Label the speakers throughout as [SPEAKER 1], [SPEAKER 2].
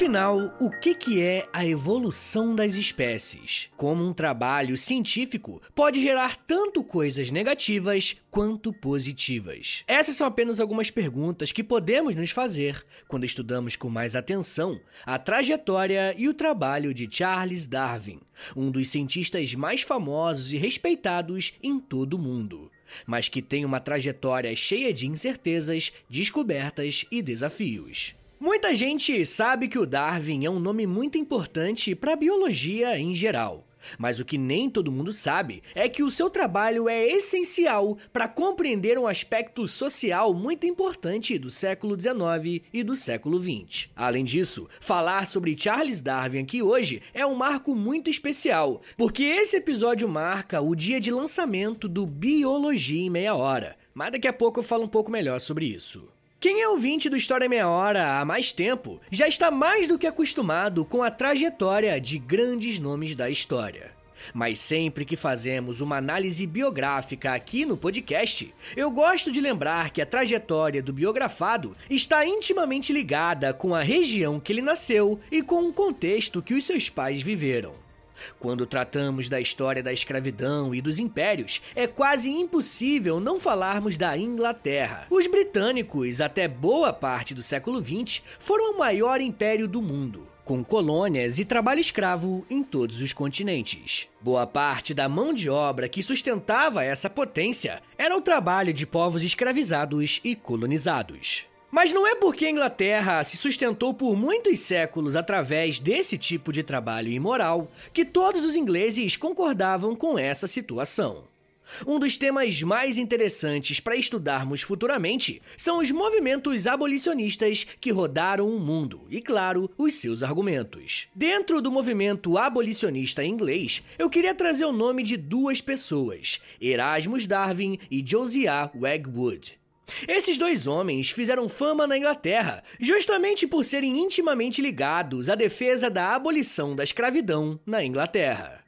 [SPEAKER 1] Afinal, o que, que é a evolução das espécies? Como um trabalho científico pode gerar tanto coisas negativas quanto positivas? Essas são apenas algumas perguntas que podemos nos fazer quando estudamos com mais atenção a trajetória e o trabalho de Charles Darwin, um dos cientistas mais famosos e respeitados em todo o mundo mas que tem uma trajetória cheia de incertezas, descobertas e desafios. Muita gente sabe que o Darwin é um nome muito importante para a biologia em geral. Mas o que nem todo mundo sabe é que o seu trabalho é essencial para compreender um aspecto social muito importante do século XIX e do século XX. Além disso, falar sobre Charles Darwin aqui hoje é um marco muito especial, porque esse episódio marca o dia de lançamento do Biologia em Meia Hora. Mas daqui a pouco eu falo um pouco melhor sobre isso. Quem é ouvinte do História Meia Hora há mais tempo já está mais do que acostumado com a trajetória de grandes nomes da história. Mas sempre que fazemos uma análise biográfica aqui no podcast, eu gosto de lembrar que a trajetória do biografado está intimamente ligada com a região que ele nasceu e com o contexto que os seus pais viveram. Quando tratamos da história da escravidão e dos impérios, é quase impossível não falarmos da Inglaterra. Os britânicos, até boa parte do século XX, foram o maior império do mundo com colônias e trabalho escravo em todos os continentes. Boa parte da mão de obra que sustentava essa potência era o trabalho de povos escravizados e colonizados. Mas não é porque a Inglaterra se sustentou por muitos séculos através desse tipo de trabalho imoral que todos os ingleses concordavam com essa situação. Um dos temas mais interessantes para estudarmos futuramente são os movimentos abolicionistas que rodaram o mundo e, claro, os seus argumentos. Dentro do movimento abolicionista inglês, eu queria trazer o nome de duas pessoas, Erasmus Darwin e Josiah Wedgwood. Esses dois homens fizeram fama na Inglaterra justamente por serem intimamente ligados à defesa da abolição da escravidão na Inglaterra.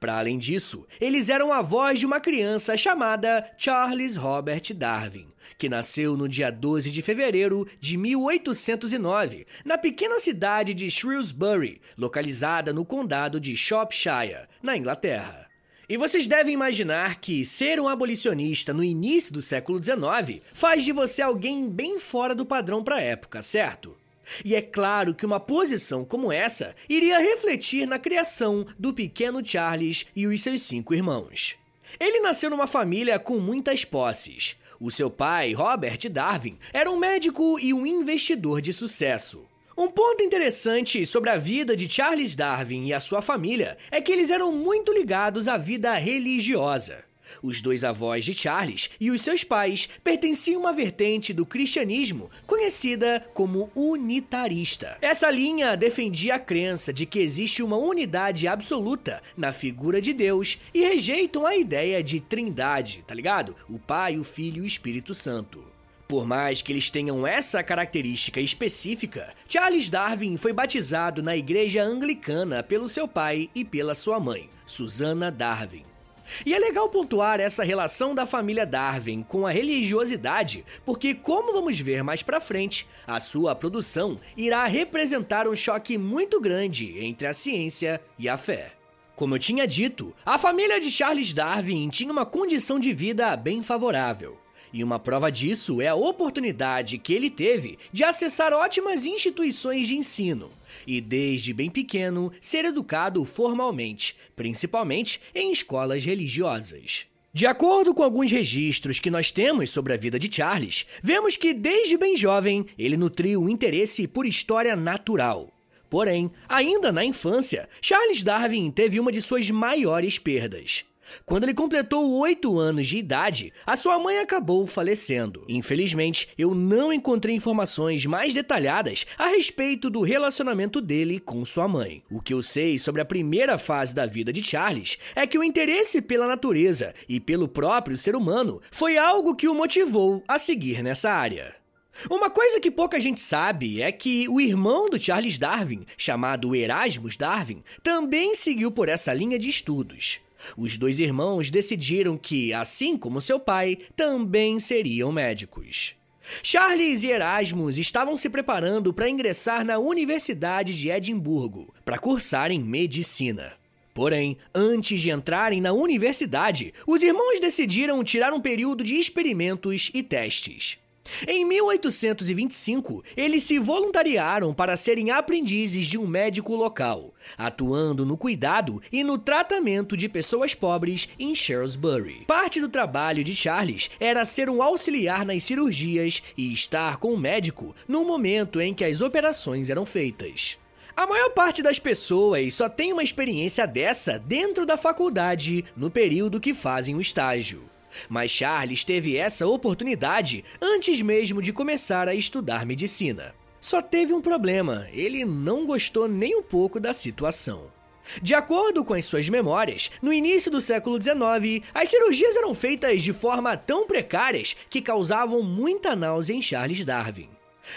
[SPEAKER 1] Para além disso, eles eram avós de uma criança chamada Charles Robert Darwin, que nasceu no dia 12 de fevereiro de 1809, na pequena cidade de Shrewsbury, localizada no condado de Shropshire, na Inglaterra. E vocês devem imaginar que ser um abolicionista no início do século XIX faz de você alguém bem fora do padrão para a época, certo? E é claro que uma posição como essa iria refletir na criação do pequeno Charles e os seus cinco irmãos. Ele nasceu numa família com muitas posses. O seu pai, Robert Darwin, era um médico e um investidor de sucesso. Um ponto interessante sobre a vida de Charles Darwin e a sua família é que eles eram muito ligados à vida religiosa. Os dois avós de Charles e os seus pais pertenciam a uma vertente do cristianismo conhecida como unitarista. Essa linha defendia a crença de que existe uma unidade absoluta na figura de Deus e rejeitam a ideia de trindade, tá ligado? O Pai, o Filho e o Espírito Santo. Por mais que eles tenham essa característica específica, Charles Darwin foi batizado na igreja anglicana pelo seu pai e pela sua mãe, Susana Darwin. E é legal pontuar essa relação da família Darwin com a religiosidade, porque como vamos ver mais para frente, a sua produção irá representar um choque muito grande entre a ciência e a fé. Como eu tinha dito, a família de Charles Darwin tinha uma condição de vida bem favorável. E uma prova disso é a oportunidade que ele teve de acessar ótimas instituições de ensino e, desde bem pequeno, ser educado formalmente, principalmente em escolas religiosas. De acordo com alguns registros que nós temos sobre a vida de Charles, vemos que desde bem jovem ele nutriu um interesse por história natural. Porém, ainda na infância, Charles Darwin teve uma de suas maiores perdas. Quando ele completou oito anos de idade, a sua mãe acabou falecendo. Infelizmente, eu não encontrei informações mais detalhadas a respeito do relacionamento dele com sua mãe. O que eu sei sobre a primeira fase da vida de Charles é que o interesse pela natureza e pelo próprio ser humano foi algo que o motivou a seguir nessa área. Uma coisa que pouca gente sabe é que o irmão do Charles Darwin, chamado Erasmus Darwin, também seguiu por essa linha de estudos. Os dois irmãos decidiram que, assim como seu pai, também seriam médicos. Charles e Erasmus estavam se preparando para ingressar na Universidade de Edimburgo para cursarem medicina. Porém, antes de entrarem na universidade, os irmãos decidiram tirar um período de experimentos e testes. Em 1825, eles se voluntariaram para serem aprendizes de um médico local, atuando no cuidado e no tratamento de pessoas pobres em Shrewsbury. Parte do trabalho de Charles era ser um auxiliar nas cirurgias e estar com o médico no momento em que as operações eram feitas. A maior parte das pessoas só tem uma experiência dessa dentro da faculdade no período que fazem o estágio. Mas Charles teve essa oportunidade antes mesmo de começar a estudar medicina. Só teve um problema: ele não gostou nem um pouco da situação. De acordo com as suas memórias, no início do século XIX, as cirurgias eram feitas de forma tão precárias que causavam muita náusea em Charles Darwin.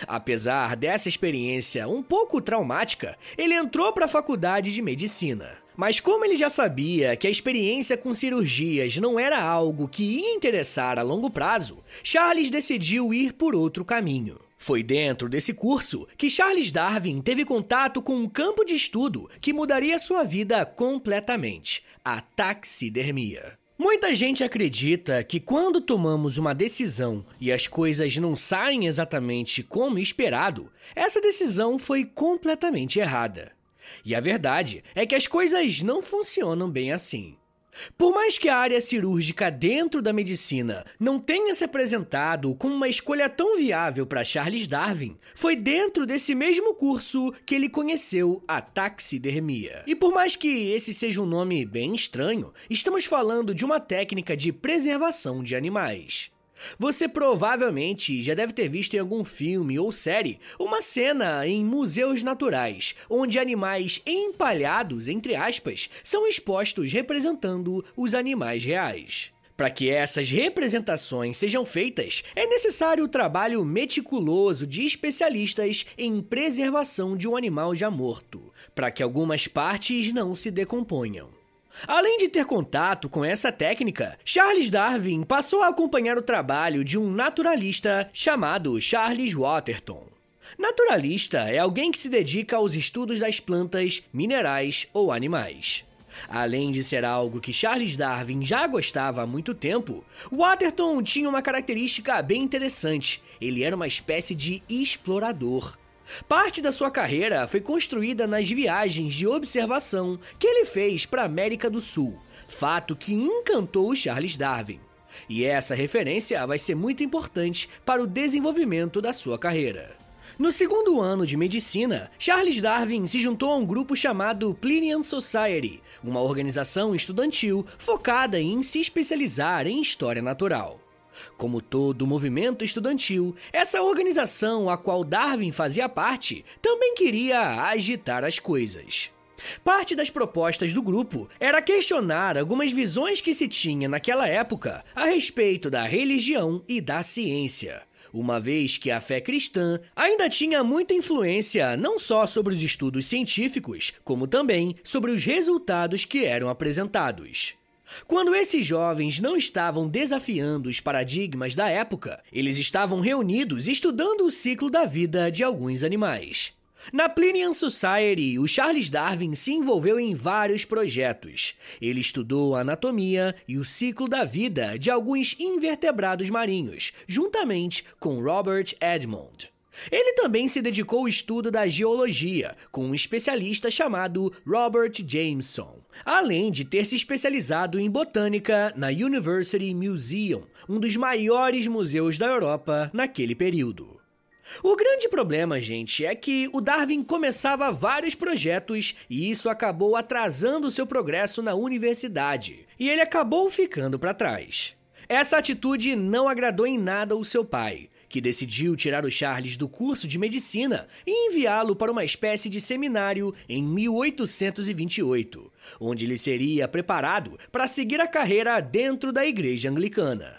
[SPEAKER 1] Apesar dessa experiência um pouco traumática, ele entrou para a faculdade de medicina. Mas como ele já sabia que a experiência com cirurgias não era algo que ia interessar a longo prazo, Charles decidiu ir por outro caminho. Foi dentro desse curso que Charles Darwin teve contato com um campo de estudo que mudaria sua vida completamente: a taxidermia. Muita gente acredita que quando tomamos uma decisão e as coisas não saem exatamente como esperado, essa decisão foi completamente errada. E a verdade é que as coisas não funcionam bem assim. Por mais que a área cirúrgica dentro da medicina não tenha se apresentado como uma escolha tão viável para Charles Darwin, foi dentro desse mesmo curso que ele conheceu a taxidermia. E por mais que esse seja um nome bem estranho, estamos falando de uma técnica de preservação de animais. Você provavelmente já deve ter visto em algum filme ou série uma cena em museus naturais, onde animais empalhados, entre aspas, são expostos representando os animais reais. Para que essas representações sejam feitas, é necessário o trabalho meticuloso de especialistas em preservação de um animal já morto, para que algumas partes não se decomponham. Além de ter contato com essa técnica, Charles Darwin passou a acompanhar o trabalho de um naturalista chamado Charles Waterton. Naturalista é alguém que se dedica aos estudos das plantas, minerais ou animais. Além de ser algo que Charles Darwin já gostava há muito tempo, Waterton tinha uma característica bem interessante: ele era uma espécie de explorador. Parte da sua carreira foi construída nas viagens de observação que ele fez para a América do Sul, fato que encantou Charles Darwin. E essa referência vai ser muito importante para o desenvolvimento da sua carreira. No segundo ano de medicina, Charles Darwin se juntou a um grupo chamado Plinian Society, uma organização estudantil focada em se especializar em história natural. Como todo movimento estudantil, essa organização a qual Darwin fazia parte também queria agitar as coisas. Parte das propostas do grupo era questionar algumas visões que se tinha naquela época a respeito da religião e da ciência, uma vez que a fé cristã ainda tinha muita influência não só sobre os estudos científicos, como também sobre os resultados que eram apresentados. Quando esses jovens não estavam desafiando os paradigmas da época, eles estavam reunidos estudando o ciclo da vida de alguns animais. Na Plinian Society, o Charles Darwin se envolveu em vários projetos. Ele estudou a anatomia e o ciclo da vida de alguns invertebrados marinhos, juntamente com Robert Edmond. Ele também se dedicou ao estudo da geologia, com um especialista chamado Robert Jameson, além de ter se especializado em botânica na University Museum, um dos maiores museus da Europa naquele período. O grande problema, gente, é que o Darwin começava vários projetos e isso acabou atrasando seu progresso na universidade, e ele acabou ficando para trás. Essa atitude não agradou em nada o seu pai, que decidiu tirar o Charles do curso de medicina e enviá-lo para uma espécie de seminário em 1828, onde ele seria preparado para seguir a carreira dentro da igreja anglicana.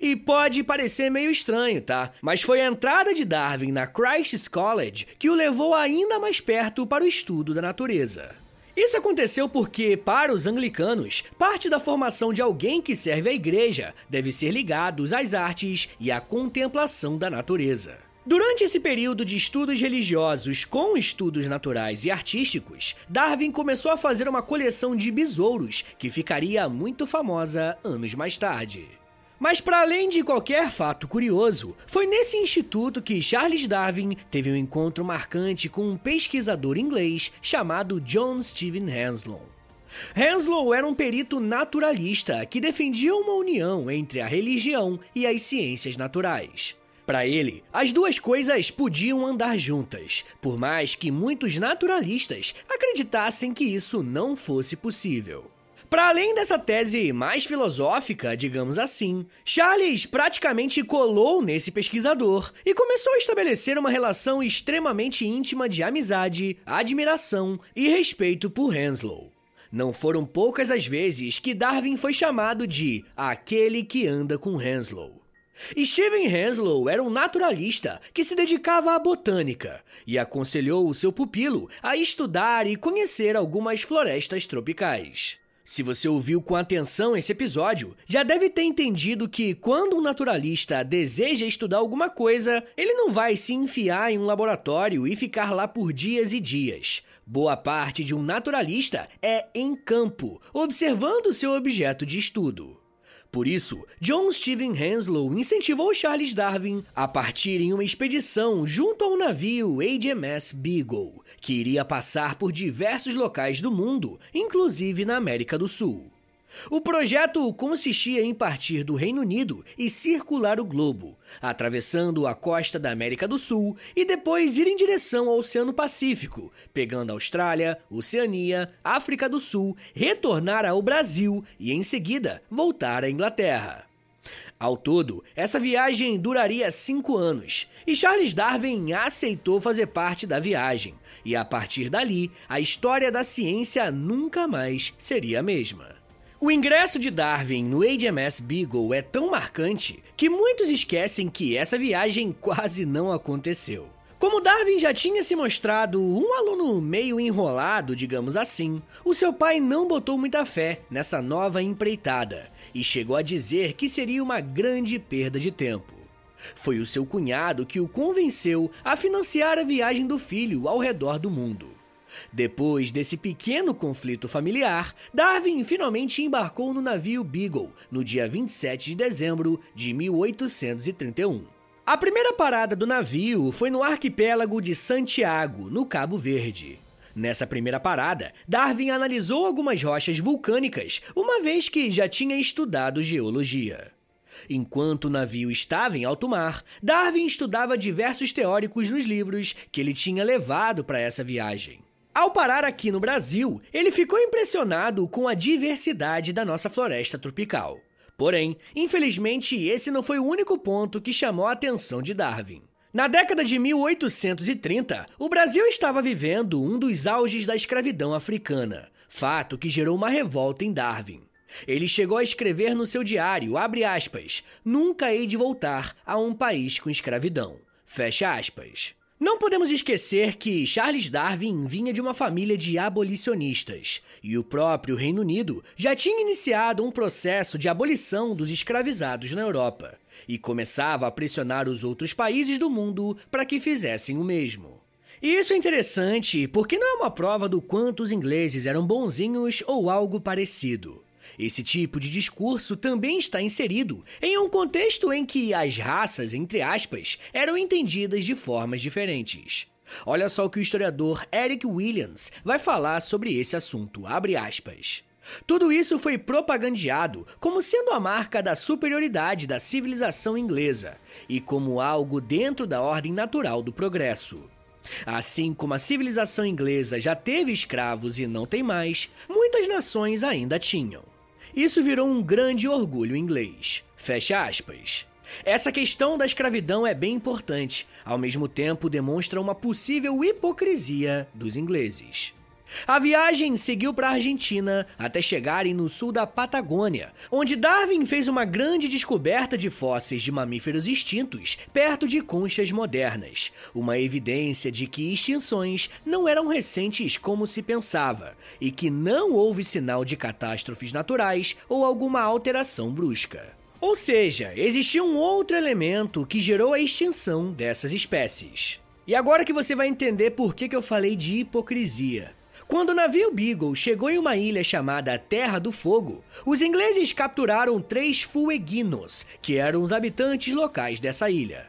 [SPEAKER 1] E pode parecer meio estranho, tá? Mas foi a entrada de Darwin na Christ's College que o levou ainda mais perto para o estudo da natureza. Isso aconteceu porque, para os anglicanos, parte da formação de alguém que serve à igreja deve ser ligados às artes e à contemplação da natureza. Durante esse período de estudos religiosos com estudos naturais e artísticos, Darwin começou a fazer uma coleção de besouros que ficaria muito famosa anos mais tarde. Mas para além de qualquer fato curioso, foi nesse instituto que Charles Darwin teve um encontro marcante com um pesquisador inglês chamado John Stephen Henslow. Henslow era um perito naturalista que defendia uma união entre a religião e as ciências naturais. Para ele, as duas coisas podiam andar juntas, por mais que muitos naturalistas acreditassem que isso não fosse possível. Para além dessa tese mais filosófica, digamos assim, Charles praticamente colou nesse pesquisador e começou a estabelecer uma relação extremamente íntima de amizade, admiração e respeito por Henslow. Não foram poucas as vezes que Darwin foi chamado de aquele que anda com Henslow. Stephen Henslow era um naturalista que se dedicava à botânica e aconselhou o seu pupilo a estudar e conhecer algumas florestas tropicais. Se você ouviu com atenção esse episódio, já deve ter entendido que quando um naturalista deseja estudar alguma coisa, ele não vai se enfiar em um laboratório e ficar lá por dias e dias. Boa parte de um naturalista é em campo, observando seu objeto de estudo. Por isso, John Stephen Henslow incentivou Charles Darwin a partir em uma expedição junto ao navio HMS Beagle, que iria passar por diversos locais do mundo, inclusive na América do Sul. O projeto consistia em partir do Reino Unido e circular o globo, atravessando a costa da América do Sul e depois ir em direção ao Oceano Pacífico, pegando Austrália, Oceania, África do Sul, retornar ao Brasil e em seguida voltar à Inglaterra. Ao todo, essa viagem duraria cinco anos e Charles Darwin aceitou fazer parte da viagem, e a partir dali, a história da ciência nunca mais seria a mesma. O ingresso de Darwin no HMS Beagle é tão marcante que muitos esquecem que essa viagem quase não aconteceu. Como Darwin já tinha se mostrado um aluno meio enrolado, digamos assim, o seu pai não botou muita fé nessa nova empreitada e chegou a dizer que seria uma grande perda de tempo. Foi o seu cunhado que o convenceu a financiar a viagem do filho ao redor do mundo. Depois desse pequeno conflito familiar, Darwin finalmente embarcou no navio Beagle no dia 27 de dezembro de 1831. A primeira parada do navio foi no arquipélago de Santiago, no Cabo Verde. Nessa primeira parada, Darwin analisou algumas rochas vulcânicas, uma vez que já tinha estudado geologia. Enquanto o navio estava em alto mar, Darwin estudava diversos teóricos nos livros que ele tinha levado para essa viagem. Ao parar aqui no Brasil, ele ficou impressionado com a diversidade da nossa floresta tropical. Porém, infelizmente, esse não foi o único ponto que chamou a atenção de Darwin. Na década de 1830, o Brasil estava vivendo um dos auges da escravidão africana, fato que gerou uma revolta em Darwin. Ele chegou a escrever no seu diário, aspas, nunca hei de voltar a um país com escravidão. Fecha aspas. Não podemos esquecer que Charles Darwin vinha de uma família de abolicionistas, e o próprio Reino Unido já tinha iniciado um processo de abolição dos escravizados na Europa, e começava a pressionar os outros países do mundo para que fizessem o mesmo. E isso é interessante porque não é uma prova do quanto os ingleses eram bonzinhos ou algo parecido. Esse tipo de discurso também está inserido em um contexto em que as raças, entre aspas, eram entendidas de formas diferentes. Olha só o que o historiador Eric Williams vai falar sobre esse assunto, abre aspas. Tudo isso foi propagandeado como sendo a marca da superioridade da civilização inglesa e como algo dentro da ordem natural do progresso. Assim como a civilização inglesa já teve escravos e não tem mais, muitas nações ainda tinham. Isso virou um grande orgulho inglês. Fecha aspas. Essa questão da escravidão é bem importante, ao mesmo tempo demonstra uma possível hipocrisia dos ingleses. A viagem seguiu para a Argentina até chegarem no sul da Patagônia, onde Darwin fez uma grande descoberta de fósseis de mamíferos extintos perto de conchas modernas, uma evidência de que extinções não eram recentes como se pensava e que não houve sinal de catástrofes naturais ou alguma alteração brusca. Ou seja, existia um outro elemento que gerou a extinção dessas espécies. E agora que você vai entender por que, que eu falei de hipocrisia. Quando o navio Beagle chegou em uma ilha chamada Terra do Fogo, os ingleses capturaram três fueguinos, que eram os habitantes locais dessa ilha.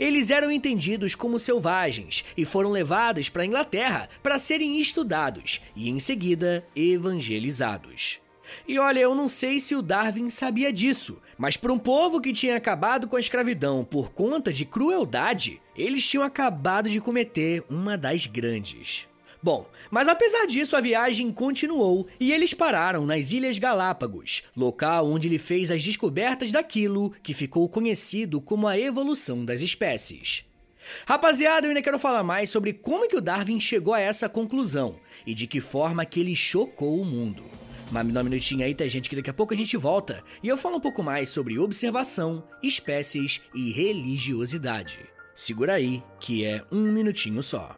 [SPEAKER 1] Eles eram entendidos como selvagens e foram levados para a Inglaterra para serem estudados e, em seguida, evangelizados. E olha, eu não sei se o Darwin sabia disso, mas para um povo que tinha acabado com a escravidão por conta de crueldade, eles tinham acabado de cometer uma das grandes. Bom, mas apesar disso, a viagem continuou e eles pararam nas Ilhas Galápagos, local onde ele fez as descobertas daquilo que ficou conhecido como a evolução das espécies. Rapaziada, eu ainda quero falar mais sobre como que o Darwin chegou a essa conclusão e de que forma que ele chocou o mundo. Mas me dá um minutinho aí, tá, gente, que daqui a pouco a gente volta e eu falo um pouco mais sobre observação, espécies e religiosidade. Segura aí, que é um minutinho só.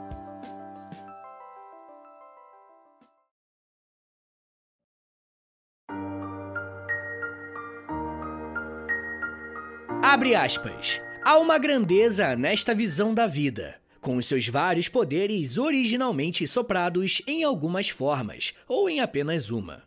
[SPEAKER 1] Abre aspas. Há uma grandeza nesta visão da vida com os seus vários poderes originalmente soprados em algumas formas, ou em apenas uma.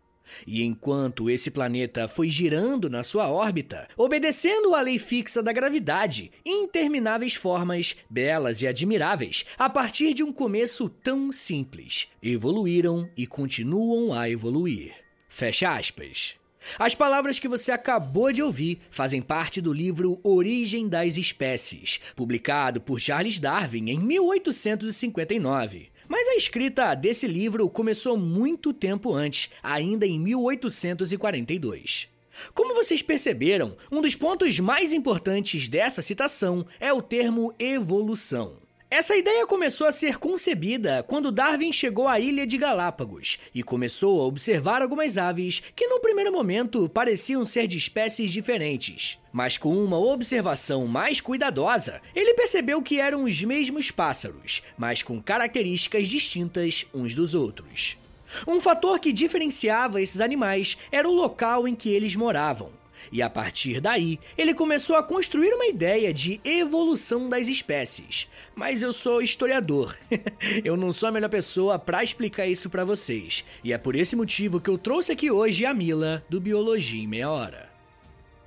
[SPEAKER 1] E enquanto esse planeta foi girando na sua órbita, obedecendo à lei fixa da gravidade, intermináveis formas, belas e admiráveis, a partir de um começo tão simples, evoluíram e continuam a evoluir. Fecha aspas. As palavras que você acabou de ouvir fazem parte do livro Origem das Espécies, publicado por Charles Darwin em 1859. Mas a escrita desse livro começou muito tempo antes, ainda em 1842. Como vocês perceberam, um dos pontos mais importantes dessa citação é o termo evolução. Essa ideia começou a ser concebida quando Darwin chegou à ilha de Galápagos e começou a observar algumas aves que, no primeiro momento, pareciam ser de espécies diferentes. Mas com uma observação mais cuidadosa, ele percebeu que eram os mesmos pássaros, mas com características distintas uns dos outros. Um fator que diferenciava esses animais era o local em que eles moravam. E a partir daí, ele começou a construir uma ideia de evolução das espécies. Mas eu sou historiador. eu não sou a melhor pessoa para explicar isso para vocês. E é por esse motivo que eu trouxe aqui hoje a Mila do Biologia em Meia Hora.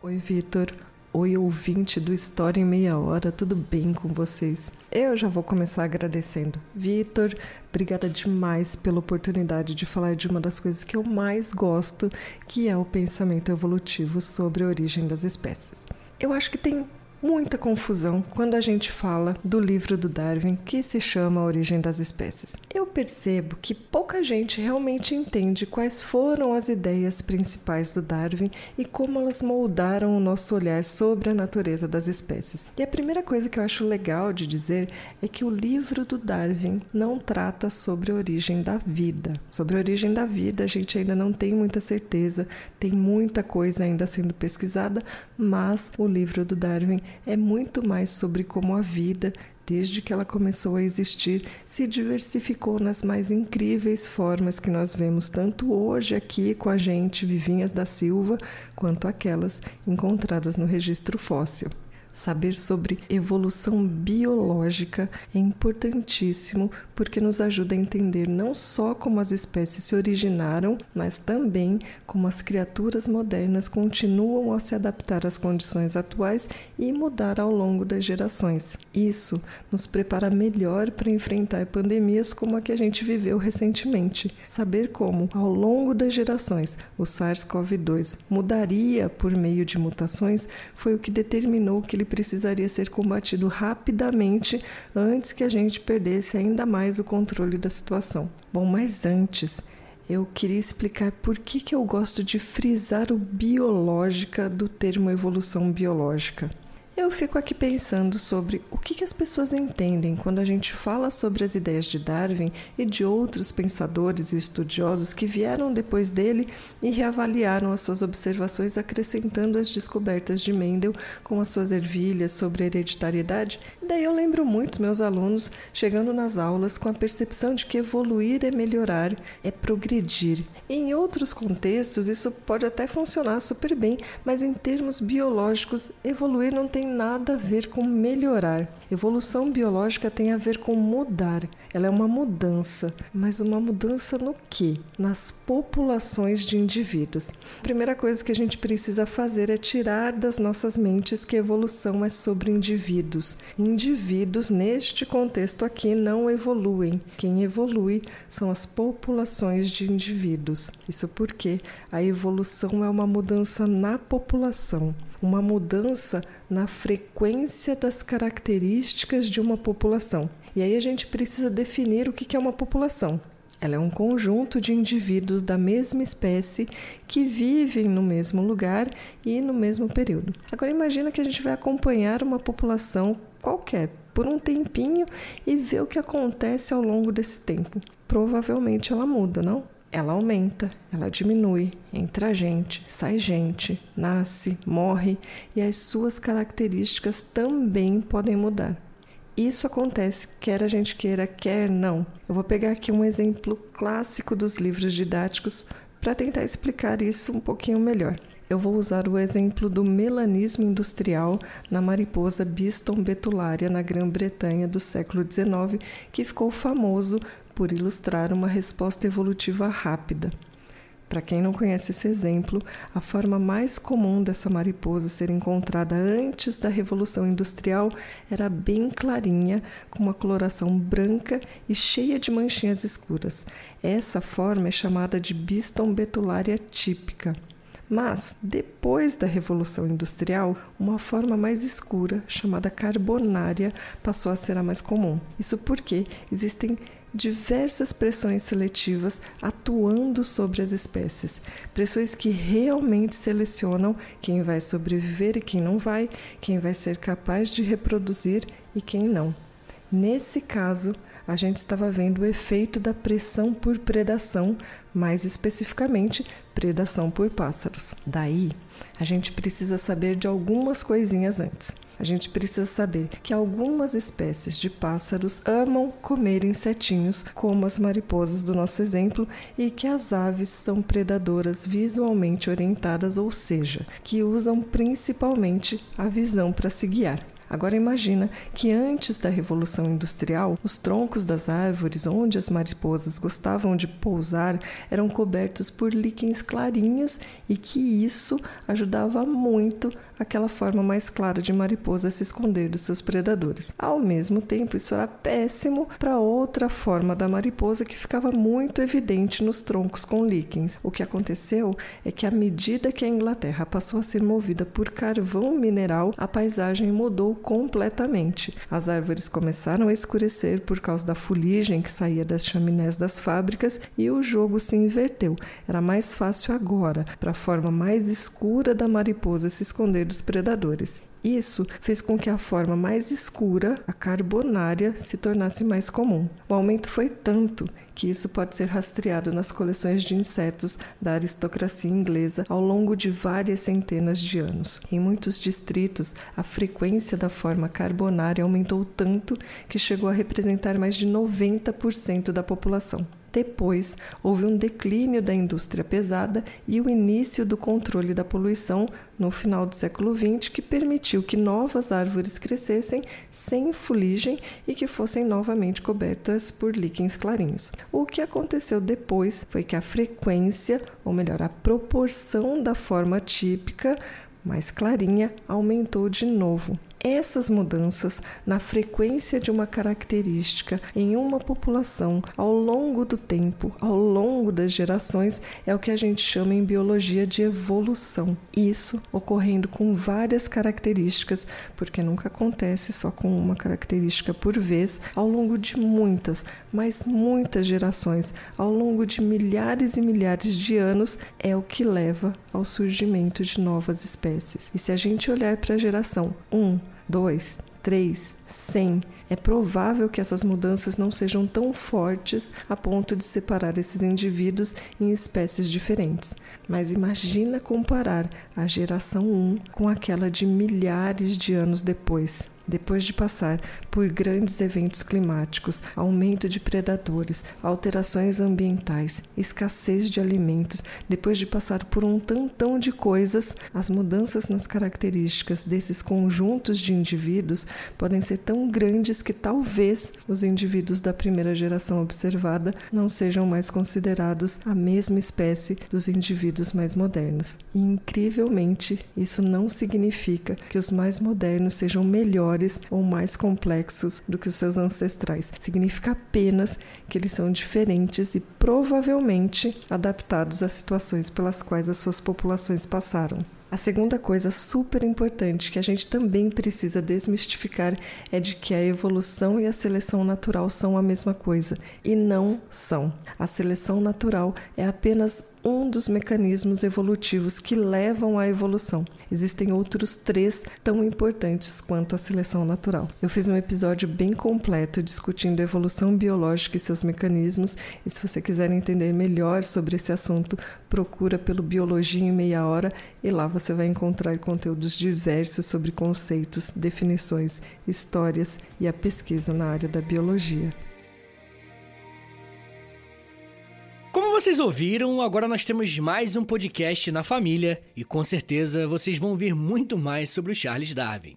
[SPEAKER 2] Oi, Vitor. Oi, ouvinte do História em Meia Hora, tudo bem com vocês? Eu já vou começar agradecendo. Vitor, obrigada demais pela oportunidade de falar de uma das coisas que eu mais gosto, que é o pensamento evolutivo sobre a origem das espécies. Eu acho que tem muita confusão quando a gente fala do livro do Darwin que se chama A Origem das Espécies. Eu percebo que pouca gente realmente entende quais foram as ideias principais do Darwin e como elas moldaram o nosso olhar sobre a natureza das espécies. E a primeira coisa que eu acho legal de dizer é que o livro do Darwin não trata sobre a origem da vida. Sobre a origem da vida, a gente ainda não tem muita certeza, tem muita coisa ainda sendo pesquisada, mas o livro do Darwin é muito mais sobre como a vida desde que ela começou a existir, se diversificou nas mais incríveis formas que nós vemos tanto hoje aqui com a gente, Vivinhas da Silva, quanto aquelas encontradas no registro fóssil. Saber sobre evolução biológica é importantíssimo porque nos ajuda a entender não só como as espécies se originaram, mas também como as criaturas modernas continuam a se adaptar às condições atuais e mudar ao longo das gerações. Isso nos prepara melhor para enfrentar pandemias como a que a gente viveu recentemente. Saber como, ao longo das gerações, o SARS-CoV-2 mudaria por meio de mutações foi o que determinou que ele precisaria ser combatido rapidamente antes que a gente perdesse ainda mais o controle da situação. Bom, mas antes, eu queria explicar por que, que eu gosto de frisar o biológica do termo evolução biológica. Eu fico aqui pensando sobre o que, as pessoas entendem quando a gente fala sobre as ideias de Darwin e de outros pensadores e estudiosos que vieram depois dele e reavaliaram as suas observações, acrescentando as descobertas de Mendel com as suas ervilhas sobre hereditariedade. Daí eu lembro muito meus alunos chegando nas aulas com a percepção de que evoluir é melhorar, é progredir. Em outros contextos, isso pode até funcionar super bem, mas em termos biológicos, evoluir não tem nada a ver com melhorar. Evolução biológica tem a ver com mudar. Ela é uma mudança, mas uma mudança no que? Nas populações de indivíduos. A primeira coisa que a gente precisa fazer é tirar das nossas mentes que evolução é sobre indivíduos. Indivíduos, neste contexto aqui, não evoluem. Quem evolui são as populações de indivíduos. Isso porque a evolução é uma mudança na população uma mudança na frequência das características de uma população. E aí a gente precisa definir o que é uma população. Ela é um conjunto de indivíduos da mesma espécie que vivem no mesmo lugar e no mesmo período. Agora imagina que a gente vai acompanhar uma população qualquer por um tempinho e ver o que acontece ao longo desse tempo. Provavelmente ela muda, não? Ela aumenta, ela diminui, entra gente, sai gente, nasce, morre e as suas características também podem mudar. Isso acontece quer a gente queira, quer não. Eu vou pegar aqui um exemplo clássico dos livros didáticos para tentar explicar isso um pouquinho melhor. Eu vou usar o exemplo do melanismo industrial na mariposa Biston betulária na Grã-Bretanha do século XIX, que ficou famoso por ilustrar uma resposta evolutiva rápida. Para quem não conhece esse exemplo, a forma mais comum dessa mariposa ser encontrada antes da Revolução Industrial era bem clarinha, com uma coloração branca e cheia de manchinhas escuras. Essa forma é chamada de Biston betulária típica. Mas, depois da Revolução Industrial, uma forma mais escura, chamada carbonária, passou a ser a mais comum. Isso porque existem diversas pressões seletivas atuando sobre as espécies, pressões que realmente selecionam quem vai sobreviver e quem não vai, quem vai ser capaz de reproduzir e quem não. Nesse caso, a gente estava vendo o efeito da pressão por predação, mais especificamente, predação por pássaros. Daí, a gente precisa saber de algumas coisinhas antes. A gente precisa saber que algumas espécies de pássaros amam comer insetinhos, como as mariposas do nosso exemplo, e que as aves são predadoras visualmente orientadas, ou seja, que usam principalmente a visão para se guiar. Agora imagina que antes da Revolução Industrial, os troncos das árvores onde as mariposas gostavam de pousar eram cobertos por líquens clarinhos e que isso ajudava muito aquela forma mais clara de mariposa se esconder dos seus predadores. Ao mesmo tempo, isso era péssimo para outra forma da mariposa que ficava muito evidente nos troncos com líquens. O que aconteceu é que à medida que a Inglaterra passou a ser movida por carvão mineral, a paisagem mudou completamente. As árvores começaram a escurecer por causa da fuligem que saía das chaminés das fábricas e o jogo se inverteu. Era mais fácil agora para a forma mais escura da mariposa se esconder dos predadores. Isso fez com que a forma mais escura, a carbonária, se tornasse mais comum. O aumento foi tanto que isso pode ser rastreado nas coleções de insetos da aristocracia inglesa ao longo de várias centenas de anos. Em muitos distritos, a frequência da forma carbonária aumentou tanto que chegou a representar mais de 90% da população. Depois, houve um declínio da indústria pesada e o início do controle da poluição no final do século XX, que permitiu que novas árvores crescessem sem fuligem e que fossem novamente cobertas por líquens clarinhos. O que aconteceu depois foi que a frequência, ou melhor, a proporção da forma típica mais clarinha aumentou de novo. Essas mudanças na frequência de uma característica em uma população ao longo do tempo, ao longo das gerações, é o que a gente chama em biologia de evolução. Isso ocorrendo com várias características, porque nunca acontece só com uma característica por vez, ao longo de muitas, mas muitas gerações, ao longo de milhares e milhares de anos, é o que leva ao surgimento de novas espécies. E se a gente olhar para a geração 1, 2, 3, 100, é provável que essas mudanças não sejam tão fortes a ponto de separar esses indivíduos em espécies diferentes. Mas imagina comparar a geração 1 com aquela de milhares de anos depois depois de passar por grandes eventos climáticos, aumento de predadores, alterações ambientais, escassez de alimentos, depois de passar por um tantão de coisas, as mudanças nas características desses conjuntos de indivíduos podem ser tão grandes que talvez os indivíduos da primeira geração observada não sejam mais considerados a mesma espécie dos indivíduos mais modernos. E incrivelmente, isso não significa que os mais modernos sejam melhores maiores ou mais complexos do que os seus ancestrais. Significa apenas que eles são diferentes e provavelmente adaptados às situações pelas quais as suas populações passaram. A segunda coisa super importante que a gente também precisa desmistificar é de que a evolução e a seleção natural são a mesma coisa e não são. A seleção natural é apenas um dos mecanismos evolutivos que levam à evolução. Existem outros três tão importantes quanto a seleção natural. Eu fiz um episódio bem completo discutindo a evolução biológica e seus mecanismos, e se você quiser entender melhor sobre esse assunto, procura pelo Biologia em Meia Hora e lá você vai encontrar conteúdos diversos sobre conceitos, definições, histórias e a pesquisa na área da biologia.
[SPEAKER 1] Vocês ouviram, agora nós temos mais um podcast na família e com certeza vocês vão ver muito mais sobre o Charles Darwin.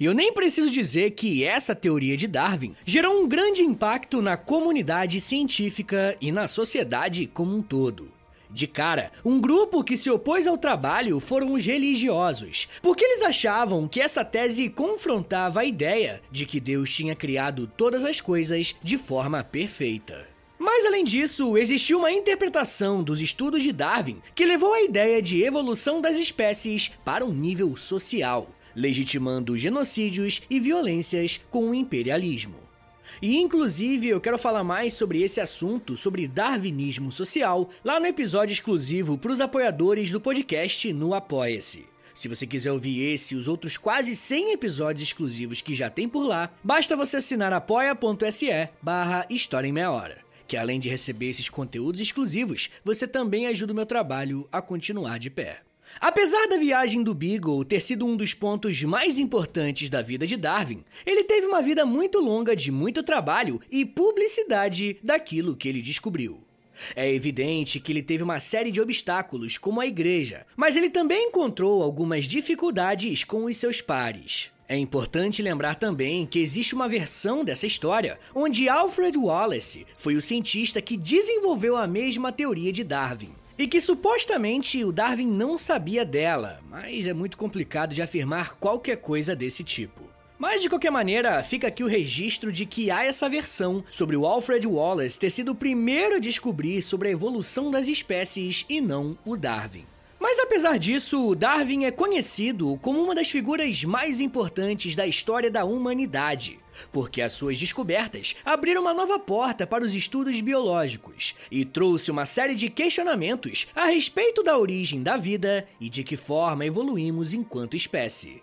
[SPEAKER 1] E eu nem preciso dizer que essa teoria de Darwin gerou um grande impacto na comunidade científica e na sociedade como um todo. De cara, um grupo que se opôs ao trabalho foram os religiosos, porque eles achavam que essa tese confrontava a ideia de que Deus tinha criado todas as coisas de forma perfeita. Mas além disso, existiu uma interpretação dos estudos de Darwin que levou a ideia de evolução das espécies para um nível social, legitimando genocídios e violências com o imperialismo. E inclusive eu quero falar mais sobre esse assunto, sobre darwinismo social, lá no episódio exclusivo para os apoiadores do podcast no Apoia-se. Se você quiser ouvir esse e os outros quase 100 episódios exclusivos que já tem por lá, basta você assinar apoia.se barra História em Meia Hora que além de receber esses conteúdos exclusivos, você também ajuda o meu trabalho a continuar de pé. Apesar da viagem do Beagle ter sido um dos pontos mais importantes da vida de Darwin, ele teve uma vida muito longa de muito trabalho e publicidade daquilo que ele descobriu. É evidente que ele teve uma série de obstáculos, como a igreja, mas ele também encontrou algumas dificuldades com os seus pares. É importante lembrar também que existe uma versão dessa história onde Alfred Wallace foi o cientista que desenvolveu a mesma teoria de Darwin. E que supostamente o Darwin não sabia dela, mas é muito complicado de afirmar qualquer coisa desse tipo. Mas de qualquer maneira, fica aqui o registro de que há essa versão sobre o Alfred Wallace ter sido o primeiro a descobrir sobre a evolução das espécies e não o Darwin. Mas apesar disso, Darwin é conhecido como uma das figuras mais importantes da história da humanidade, porque as suas descobertas abriram uma nova porta para os estudos biológicos e trouxe uma série de questionamentos a respeito da origem da vida e de que forma evoluímos enquanto espécie.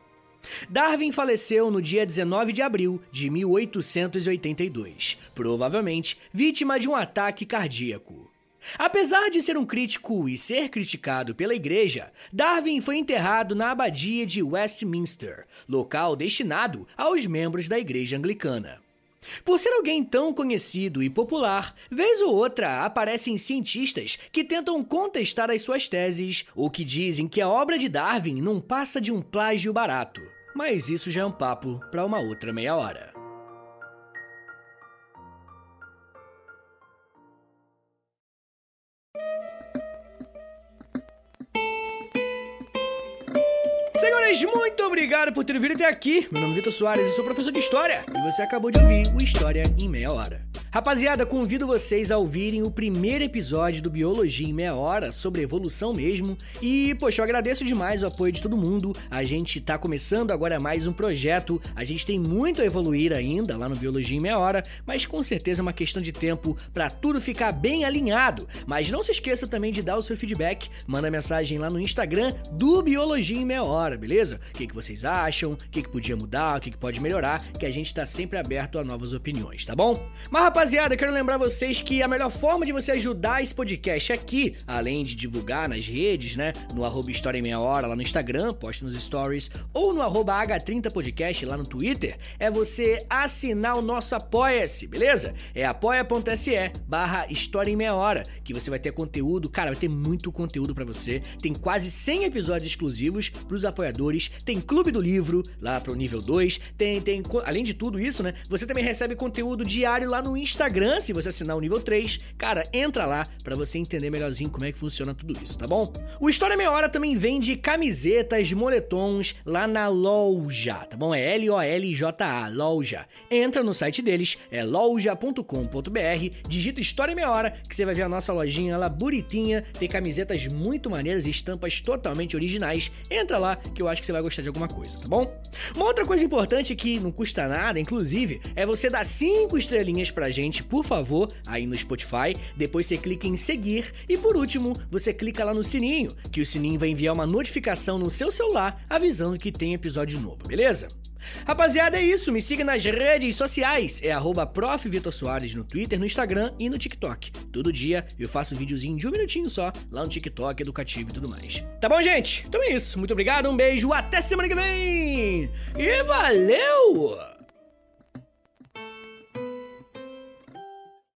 [SPEAKER 1] Darwin faleceu no dia 19 de abril de 1882, provavelmente vítima de um ataque cardíaco. Apesar de ser um crítico e ser criticado pela igreja, Darwin foi enterrado na abadia de Westminster, local destinado aos membros da igreja anglicana. Por ser alguém tão conhecido e popular, vez ou outra aparecem cientistas que tentam contestar as suas teses ou que dizem que a obra de Darwin não passa de um plágio barato. Mas isso já é um papo para uma outra meia hora. Senhores, muito obrigado por ter vindo até aqui. Meu nome é Vitor Soares e sou professor de História. E você acabou de ouvir o História em Meia Hora. Rapaziada, convido vocês a ouvirem o primeiro episódio do Biologia em Meia Hora, sobre evolução mesmo. E, poxa, eu agradeço demais o apoio de todo mundo. A gente tá começando agora mais um projeto. A gente tem muito a evoluir ainda lá no Biologia em Meia Hora, mas com certeza é uma questão de tempo para tudo ficar bem alinhado. Mas não se esqueça também de dar o seu feedback. Manda mensagem lá no Instagram do Biologia em Meia Hora, beleza? O que, que vocês acham? O que, que podia mudar? O que, que pode melhorar? Que a gente tá sempre aberto a novas opiniões, tá bom? Mas, rapaziada, quero lembrar vocês que a melhor forma de você ajudar esse podcast aqui, além de divulgar nas redes, né? No arroba História em Meia Hora lá no Instagram, poste nos stories, ou no arroba H30podcast lá no Twitter, é você assinar o nosso Apoia-se, beleza? É apoia.se barra História em Meia Hora, que você vai ter conteúdo, cara, vai ter muito conteúdo para você. Tem quase 100 episódios exclusivos pros apoiadores, tem Clube do Livro lá pro nível 2, tem, tem, além de tudo isso, né? Você também recebe conteúdo diário lá no Instagram Instagram, se você assinar o nível 3. Cara, entra lá para você entender melhorzinho como é que funciona tudo isso, tá bom? O História Meia Hora também vende camisetas, moletons lá na loja, tá bom? É L-O-L-J-A, loja. Entra no site deles, é loja.com.br, digita História Meia Hora, que você vai ver a nossa lojinha lá bonitinha, tem camisetas muito maneiras e estampas totalmente originais. Entra lá que eu acho que você vai gostar de alguma coisa, tá bom? Uma outra coisa importante que não custa nada, inclusive, é você dar 5 estrelinhas pra gente, por favor, aí no Spotify. Depois você clica em seguir e por último, você clica lá no sininho, que o sininho vai enviar uma notificação no seu celular avisando que tem episódio novo, beleza? Rapaziada, é isso. Me siga nas redes sociais. É arroba no Twitter, no Instagram e no TikTok. Todo dia eu faço videozinho de um minutinho só lá no TikTok, educativo e tudo mais. Tá bom, gente? Então é isso. Muito obrigado, um beijo, até semana que vem! E valeu!